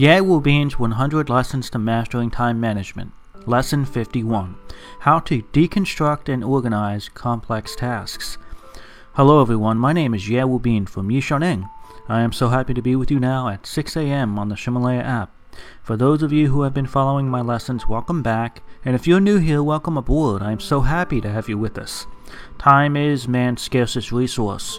Wu Bin's 100 Lessons to Mastering Time Management. Lesson 51 How to Deconstruct and Organize Complex Tasks. Hello, everyone. My name is Ye Wu Bin from Yishaning. I am so happy to be with you now at 6 a.m. on the Ximalaya app. For those of you who have been following my lessons, welcome back. And if you're new here, welcome aboard. I am so happy to have you with us. Time is man's scarcest resource.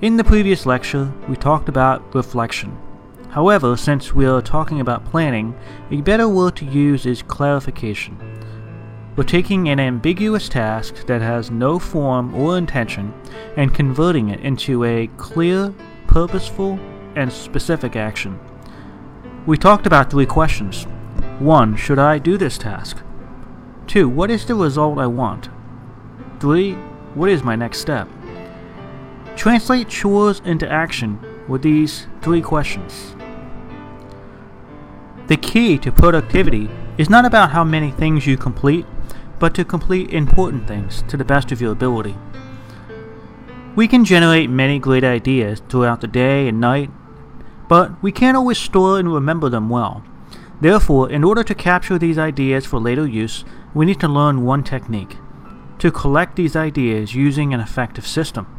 In the previous lecture, we talked about reflection. However, since we are talking about planning, a better word to use is clarification. We're taking an ambiguous task that has no form or intention and converting it into a clear, purposeful, and specific action. We talked about three questions. 1. Should I do this task? 2. What is the result I want? 3. What is my next step? Translate chores into action with these three questions. The key to productivity is not about how many things you complete, but to complete important things to the best of your ability. We can generate many great ideas throughout the day and night, but we can't always store and remember them well. Therefore, in order to capture these ideas for later use, we need to learn one technique to collect these ideas using an effective system.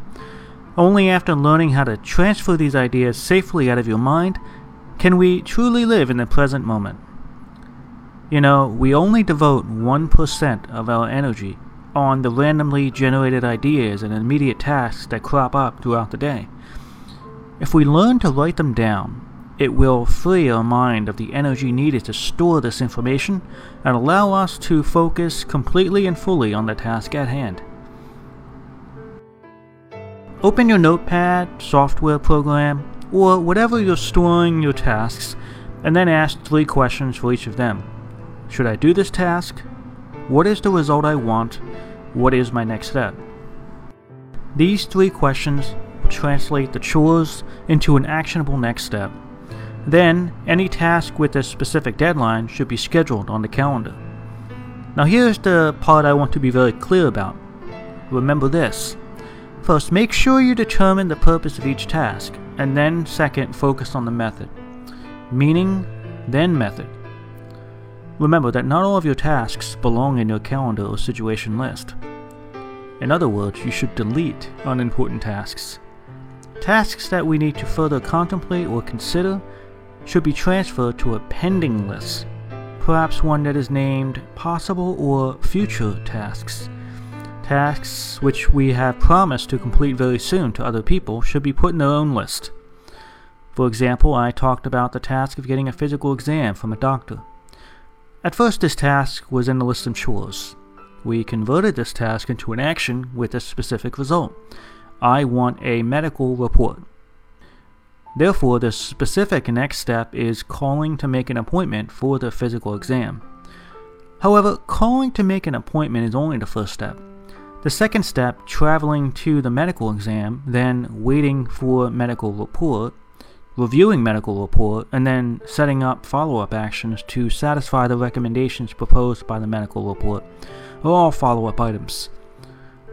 Only after learning how to transfer these ideas safely out of your mind can we truly live in the present moment. You know, we only devote 1% of our energy on the randomly generated ideas and immediate tasks that crop up throughout the day. If we learn to write them down, it will free our mind of the energy needed to store this information and allow us to focus completely and fully on the task at hand. Open your notepad, software program, or whatever you're storing your tasks, and then ask three questions for each of them. Should I do this task? What is the result I want? What is my next step? These three questions will translate the chores into an actionable next step. Then, any task with a specific deadline should be scheduled on the calendar. Now, here's the part I want to be very clear about. Remember this First, make sure you determine the purpose of each task, and then, second, focus on the method. Meaning, then method. Remember that not all of your tasks belong in your calendar or situation list. In other words, you should delete unimportant tasks. Tasks that we need to further contemplate or consider should be transferred to a pending list, perhaps one that is named possible or future tasks. Tasks which we have promised to complete very soon to other people should be put in their own list. For example, I talked about the task of getting a physical exam from a doctor. At first, this task was in the list of chores. We converted this task into an action with a specific result. I want a medical report. Therefore, the specific next step is calling to make an appointment for the physical exam. However, calling to make an appointment is only the first step. The second step, traveling to the medical exam, then waiting for medical report, reviewing medical report, and then setting up follow-up actions to satisfy the recommendations proposed by the medical report are all follow-up items.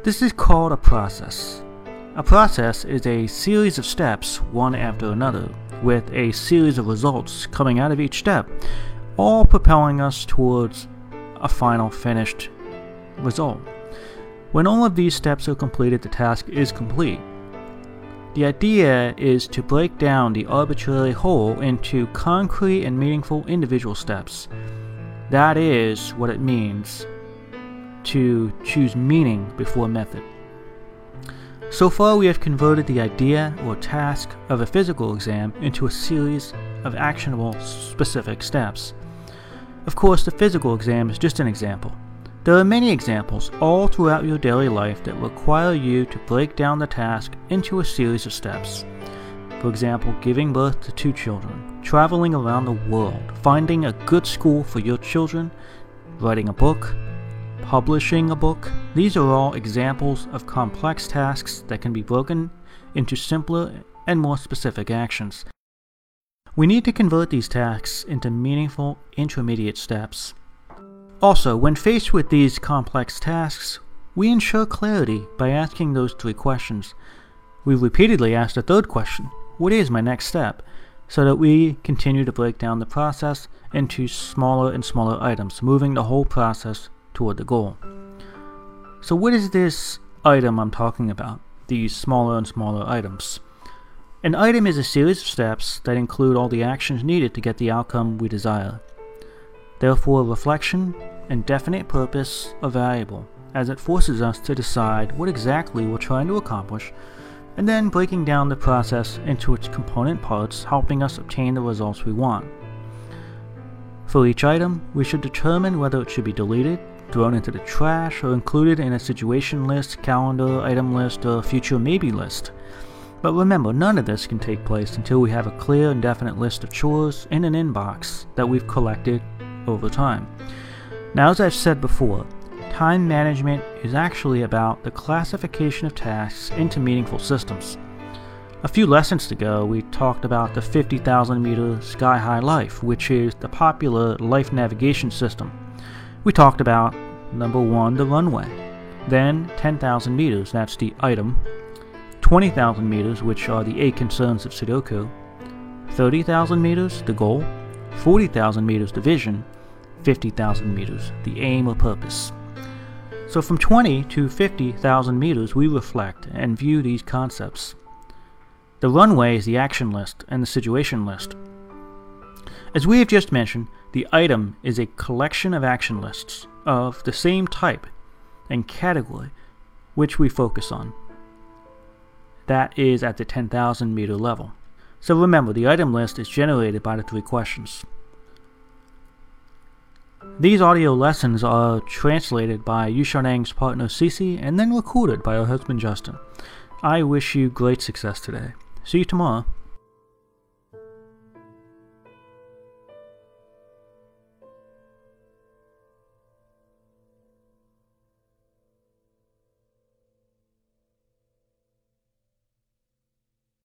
This is called a process. A process is a series of steps, one after another, with a series of results coming out of each step, all propelling us towards a final finished result. When all of these steps are completed, the task is complete. The idea is to break down the arbitrary whole into concrete and meaningful individual steps. That is what it means to choose meaning before method. So far, we have converted the idea or task of a physical exam into a series of actionable, specific steps. Of course, the physical exam is just an example. There are many examples all throughout your daily life that require you to break down the task into a series of steps. For example, giving birth to two children, traveling around the world, finding a good school for your children, writing a book, publishing a book. These are all examples of complex tasks that can be broken into simpler and more specific actions. We need to convert these tasks into meaningful intermediate steps. Also, when faced with these complex tasks, we ensure clarity by asking those three questions. We repeatedly ask the third question What is my next step? so that we continue to break down the process into smaller and smaller items, moving the whole process toward the goal. So, what is this item I'm talking about? These smaller and smaller items. An item is a series of steps that include all the actions needed to get the outcome we desire. Therefore, reflection and definite purpose are valuable, as it forces us to decide what exactly we're trying to accomplish, and then breaking down the process into its component parts, helping us obtain the results we want. For each item, we should determine whether it should be deleted, thrown into the trash, or included in a situation list, calendar, item list, or future maybe list. But remember, none of this can take place until we have a clear and definite list of chores in an inbox that we've collected over time. Now, as I've said before, time management is actually about the classification of tasks into meaningful systems. A few lessons ago, we talked about the 50,000 meter Sky High Life, which is the popular life navigation system. We talked about number one, the runway, then 10,000 meters, that's the item, 20,000 meters, which are the eight concerns of Sudoku, 30,000 meters, the goal, 40,000 meters, the vision, 50,000 meters, the aim or purpose. So from 20 to 50,000 meters, we reflect and view these concepts. The runway is the action list and the situation list. As we have just mentioned, the item is a collection of action lists of the same type and category which we focus on. That is at the 10,000 meter level. So remember, the item list is generated by the three questions. These audio lessons are translated by Yushanang's partner Cece and then recorded by her husband Justin. I wish you great success today. See you tomorrow.